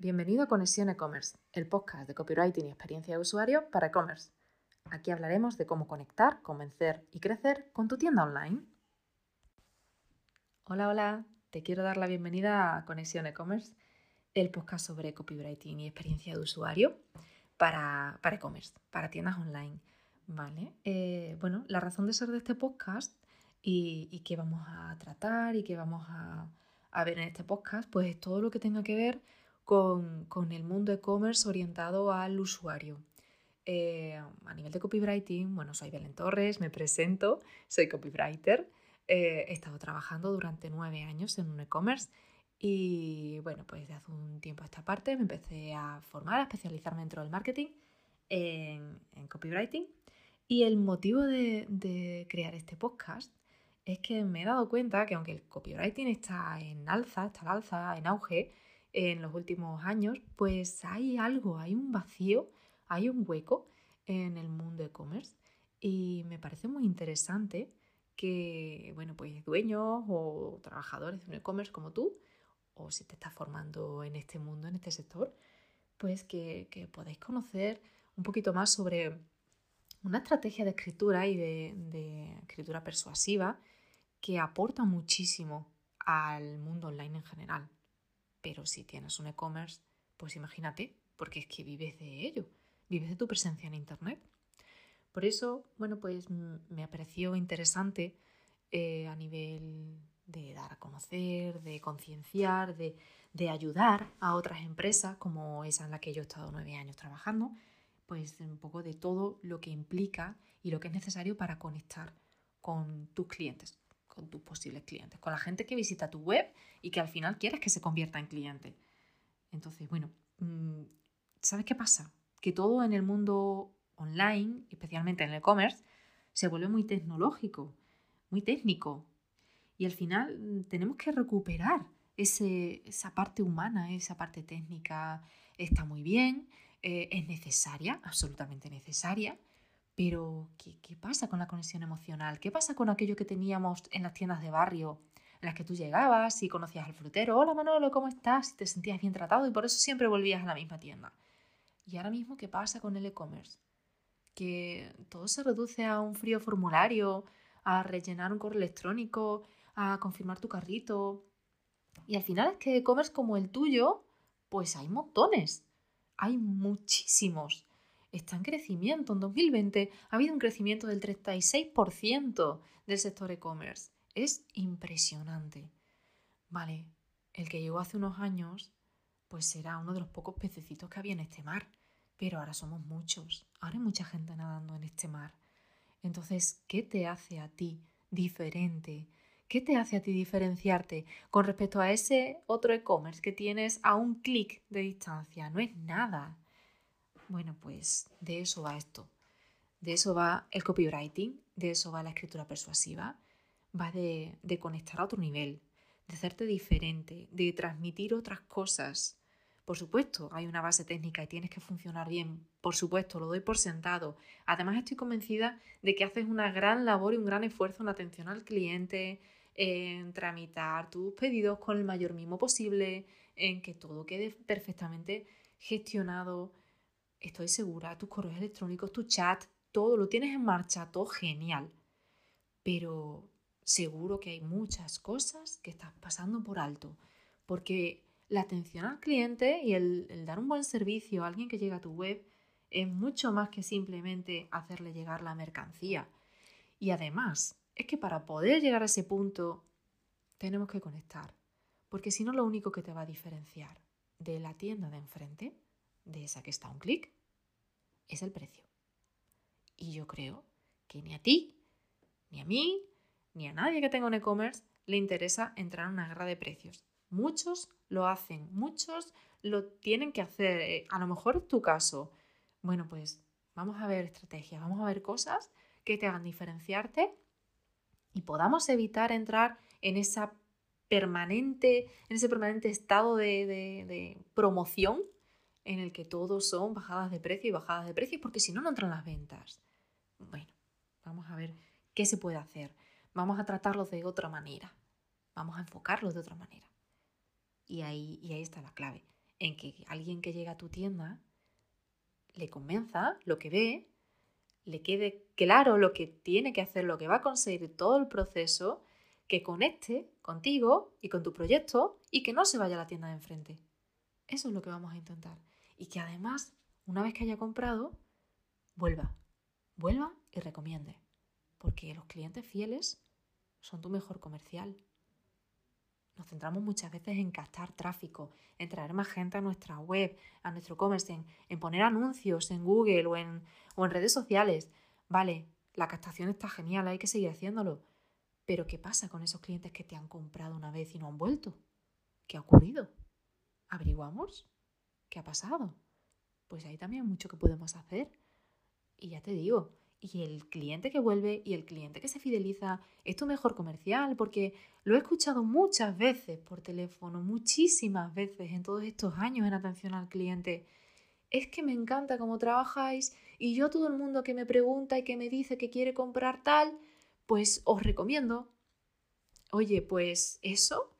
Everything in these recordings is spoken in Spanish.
Bienvenido a Conexión E-Commerce, el podcast de copywriting y experiencia de usuario para e-commerce. Aquí hablaremos de cómo conectar, convencer y crecer con tu tienda online. Hola, hola, te quiero dar la bienvenida a Conexión E-Commerce, el podcast sobre copywriting y experiencia de usuario para, para e-commerce, para tiendas online. Vale, eh, bueno, la razón de ser de este podcast y, qué vamos a tratar y qué vamos a ver en este podcast, pues es todo lo que tenga que ver con, el mundo e-commerce orientado al usuario. Eh, a nivel de copywriting, bueno, soy Belén Torres, me presento, soy copywriter, eh, he estado trabajando durante nueve años en un e-commerce y bueno, pues de hace un tiempo a esta parte me empecé a formar, a especializarme dentro del marketing en, copywriting y el motivo de, de crear este podcast es que me he dado cuenta que aunque el copywriting está en alza, está al alza, en auge en los últimos años, pues hay algo, hay un vacío, hay un hueco en el mundo e-commerce y me parece muy interesante que, bueno, pues dueños o trabajadores de un e-commerce como tú, o si te estás formando en este mundo, en este sector, pues que, que podéis conocer un poquito más sobre una estrategia de escritura y de, de escritura persuasiva que aporta muchísimo al mundo online en general. Pero si tienes un e-commerce, pues imagínate, porque es que vives de ello, vives de tu presencia en Internet. Por eso, bueno, pues me pareció interesante eh, a nivel de dar a conocer, de concienciar, de, de, ayudar a otras empresas, como esa en la que yo he estado nueve años trabajando, pues un poco de todo lo que implica y lo que es necesario para conectar con tus clientes, con tus posibles clientes, con la gente que visita tu web y que al final quieres que se convierta en cliente. Entonces, bueno, mm, ¿sabes qué pasa? Que todo en el mundo online, especialmente en el e-commerce, se vuelve muy tecnológico, muy técnico. Y al final mm, tenemos que recuperar ese, esa parte humana, esa parte técnica. Está muy bien, eh, es necesaria, absolutamente necesaria, pero, ¿qué, pasa con la conexión emocional? ¿Qué pasa con aquello que teníamos en las tiendas de barrio, en las que tú llegabas y conocías al frutero? Hola Manolo, ¿cómo estás? Y te sentías bien tratado y por eso siempre volvías a la misma tienda. Y ahora mismo, ¿qué pasa con el e-commerce? Que todo se reduce a un frío formulario, a rellenar un correo electrónico, a confirmar tu carrito. Y al final es que e-commerce como el tuyo, pues hay montones. Hay muchísimos está en crecimiento. En 2020 ha habido un crecimiento del 36% del sector e-commerce. Es impresionante. Vale, el que llegó hace unos años, pues era uno de los pocos pececitos que había en este mar. Pero ahora somos muchos. Ahora hay mucha gente nadando en este mar. Entonces, ¿qué te hace a ti diferente? ¿Qué te hace a ti diferenciarte con respecto a ese otro e-commerce que tienes a un clic de distancia? No es nada. Bueno, pues de eso va esto. De eso va el copywriting, de eso va la escritura persuasiva, va de, conectar a otro nivel, de hacerte diferente, de transmitir otras cosas. Por supuesto, hay una base técnica y tienes que funcionar bien. Por supuesto, lo doy por sentado. Además, estoy convencida de que haces una gran labor y un gran esfuerzo en atención al cliente, en tramitar tus pedidos con el mayor mimo posible, en que todo quede perfectamente gestionado, estoy segura, tus correos electrónicos, tu chat, todo lo tienes en marcha, todo genial. Pero seguro que hay muchas cosas que estás pasando por alto, porque la atención al cliente y el, dar un buen servicio a alguien que llega a tu web es mucho más que simplemente hacerle llegar la mercancía. Y además, es que para poder llegar a ese punto tenemos que conectar, porque si no lo único que te va a diferenciar de la tienda de enfrente de esa que está a un clic es el precio. Y yo creo que ni a ti, ni a mí, ni a nadie que tenga un e-commerce le interesa entrar en una guerra de precios. Muchos lo hacen, muchos lo tienen que hacer. Eh, a lo mejor es tu caso. Bueno, pues vamos a ver estrategias, vamos a ver cosas que te hagan diferenciarte y podamos evitar entrar en esa permanente, en ese permanente estado de, de promoción en el que todos son bajadas de precio y bajadas de precio, porque si no, no entran las ventas. Bueno, vamos a ver qué se puede hacer. Vamos a tratarlos de otra manera. Vamos a enfocarlos de otra manera. Y ahí, y ahí está la clave. en que alguien que llega a tu tienda le convenza lo que ve, le quede claro lo que tiene que hacer, lo que va a conseguir todo el proceso, que conecte contigo y con tu proyecto y que no se vaya a la tienda de enfrente. Eso es lo que vamos a intentar. Y que además, una vez que haya comprado, vuelva, vuelva y recomiende. Porque los clientes fieles son tu mejor comercial. Nos centramos muchas veces en captar tráfico, en traer más gente a nuestra web, a nuestro e-commerce, en, poner anuncios en Google o en, o en redes sociales. Vale, la captación está genial, hay que seguir haciéndolo. Pero ¿qué pasa con esos clientes que te han comprado una vez y no han vuelto? ¿Qué ha ocurrido? ¿Averiguamos? ¿Qué ha pasado? Pues ahí también hay mucho que podemos hacer. Y ya te digo, y el cliente que vuelve y el cliente que se fideliza es tu mejor comercial, porque lo he escuchado muchas veces por teléfono, muchísimas veces en todos estos años en atención al cliente. Es que me encanta cómo trabajáis y yo todo el mundo que me pregunta y que me dice que quiere comprar tal, pues os recomiendo. Oye, pues eso,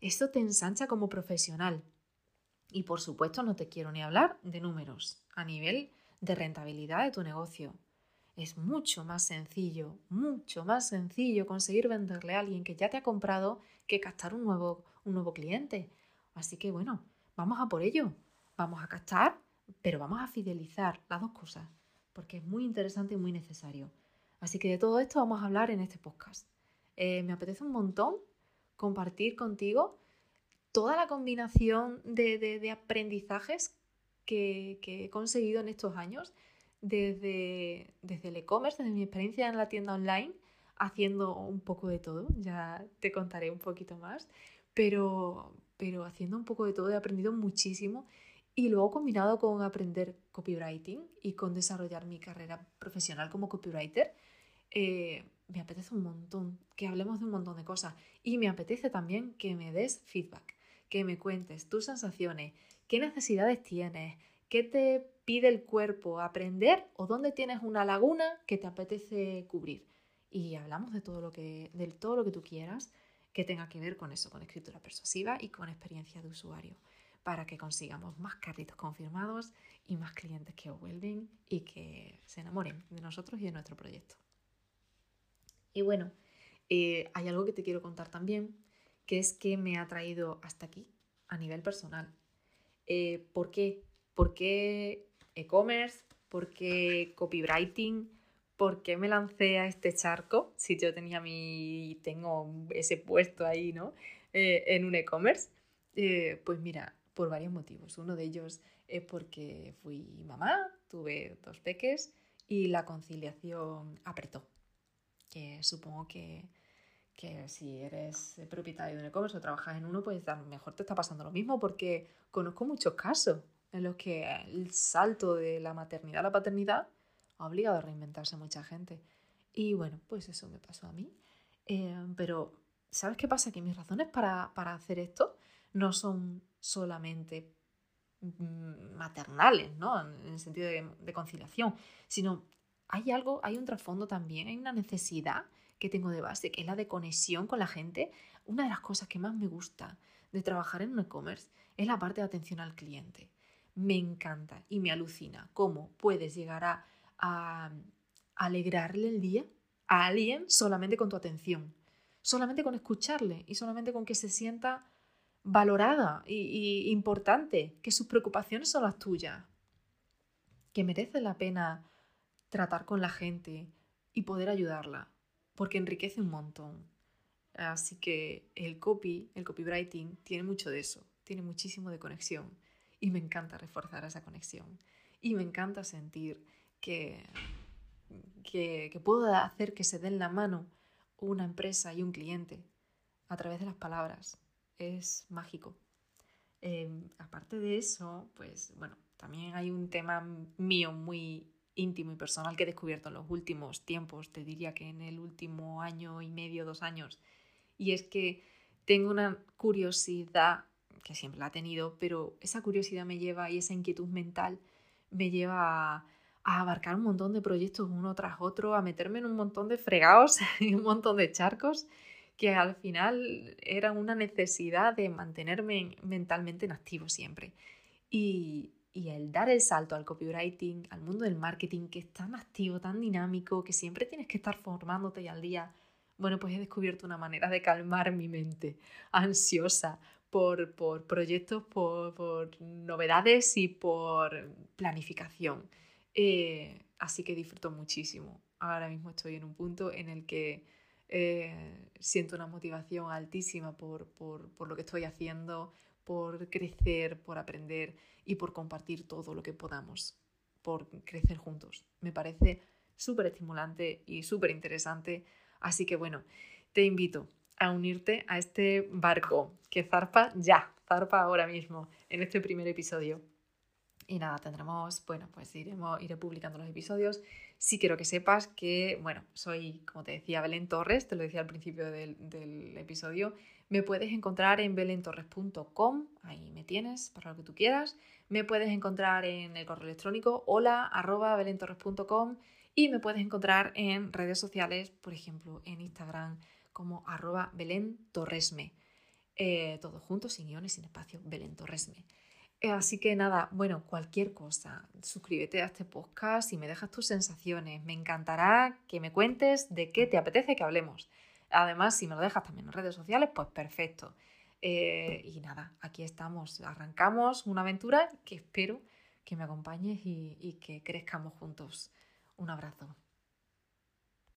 eso te ensancha como profesional. Y por supuesto no te quiero ni hablar de números a nivel de rentabilidad de tu negocio es mucho más sencillo, mucho más sencillo conseguir venderle a alguien que ya te ha comprado que captar un nuevo, un nuevo cliente. Así que bueno, vamos a por ello. Vamos a captar, pero vamos a fidelizar las dos cosas, porque es muy interesante y muy necesario. Así que de todo esto vamos a hablar en este podcast. Eh, me apetece un montón compartir contigo toda la combinación de, aprendizajes que he conseguido en estos años desde, desde el e-commerce, desde mi experiencia en la tienda online, haciendo un poco de todo, ya te contaré un poquito más, pero, pero haciendo un poco de todo he aprendido muchísimo y luego combinado con aprender copywriting y con desarrollar mi carrera profesional como copywriter, eh, me apetece un montón que hablemos de un montón de cosas y me apetece también que me des feedback, que me cuentes tus sensaciones, qué necesidades tienes, qué te pide el cuerpo aprender o dónde tienes una laguna que te apetece cubrir. Y hablamos de todo lo que, todo lo que tú quieras que tenga que ver con eso, con escritura persuasiva y con experiencia de usuario, para que consigamos más carritos confirmados y más clientes que vuelven y que se enamoren de nosotros y de nuestro proyecto. Y bueno, eh, hay algo que te quiero contar también, que es que me ha traído hasta aquí a nivel personal. Eh, ¿Por qué? ¿Por qué e-commerce? ¿Por qué copywriting? ¿Por qué me lancé a este charco? Si yo tenía mi, tengo ese puesto ahí, ¿no? Eh, en un e-commerce. Eh, pues mira, por varios motivos. Uno de ellos es porque fui mamá, tuve dos peques y la conciliación apretó. Que supongo que, que si eres propietario de un e-commerce o trabajas en uno, pues a lo mejor te está pasando lo mismo porque conozco muchos casos en los que el salto de la maternidad a la paternidad ha obligado a reinventarse mucha gente. Y bueno, pues eso me pasó a mí. Eh, pero, ¿sabes qué pasa? Que mis razones para, hacer esto no son solamente mm, maternales, ¿no? En el sentido de, de, conciliación, sino hay algo, hay un trasfondo también, hay una necesidad que tengo de base, que es la de conexión con la gente. Una de las cosas que más me gusta de trabajar en un e-commerce es la parte de atención al cliente me encanta y me alucina cómo puedes llegar a, alegrarle el día a alguien solamente con tu atención, solamente con escucharle y solamente con que se sienta valorada y, importante, que sus preocupaciones son las tuyas, que merece la pena tratar con la gente y poder ayudarla, porque enriquece un montón. Así que el copy, el copywriting, tiene mucho de eso, tiene muchísimo de conexión y me encanta reforzar esa conexión. Y me encanta sentir que, que, puedo hacer que se den la mano una empresa y un cliente a través de las palabras. Es mágico. Em, aparte de eso, pues bueno, también hay un tema mío muy íntimo y personal que he descubierto en los últimos tiempos, te diría que en el último año y medio, dos años, y es que tengo una curiosidad que siempre la ha tenido, pero esa curiosidad me lleva y esa inquietud mental me lleva a, abarcar un montón de proyectos uno tras otro, a meterme en un montón de fregados y un montón de charcos que al final era una necesidad de mantenerme mentalmente en activo siempre. Y, y el dar el salto al copywriting, al mundo del marketing, que es tan activo, tan dinámico, que siempre tienes que estar formándote y al día, bueno, pues he descubierto una manera de calmar mi mente ansiosa por, por proyectos, por, novedades y por planificación. Eh, así que disfruto muchísimo. Ahora mismo estoy en un punto en el que eh, siento una motivación altísima por, por, por lo que estoy haciendo, por crecer, por aprender y por compartir todo lo que podamos, por crecer juntos. Me parece súper estimulante y súper interesante. Así que bueno, te invito a unirte a este barco que zarpa ya, zarpa ahora mismo en este primer episodio. Y nada, tendremos, bueno, pues iremos, iré publicando los episodios. Sí quiero que sepas que, bueno, soy, como te decía, Belén Torres, te lo decía al principio del, del episodio, me puedes encontrar en belentorres.com, ahí me tienes para lo que tú quieras. Me puedes encontrar en el correo electrónico hola arroba belentorres.com y me puedes encontrar en redes sociales, por ejemplo en Instagram como arroba belentorresme. Eh, todo sin guiones, sin espacio, belentorresme. Eh, así que nada, bueno, cualquier cosa, suscríbete a este podcast y me dejas tus sensaciones. Me encantará que me cuentes de qué te apetece que hablemos. Además, si me lo dejas también en redes sociales, pues perfecto. Eh, y nada, aquí estamos. Arrancamos una aventura que espero que me acompañes y que crezcamos juntos. Un abrazo.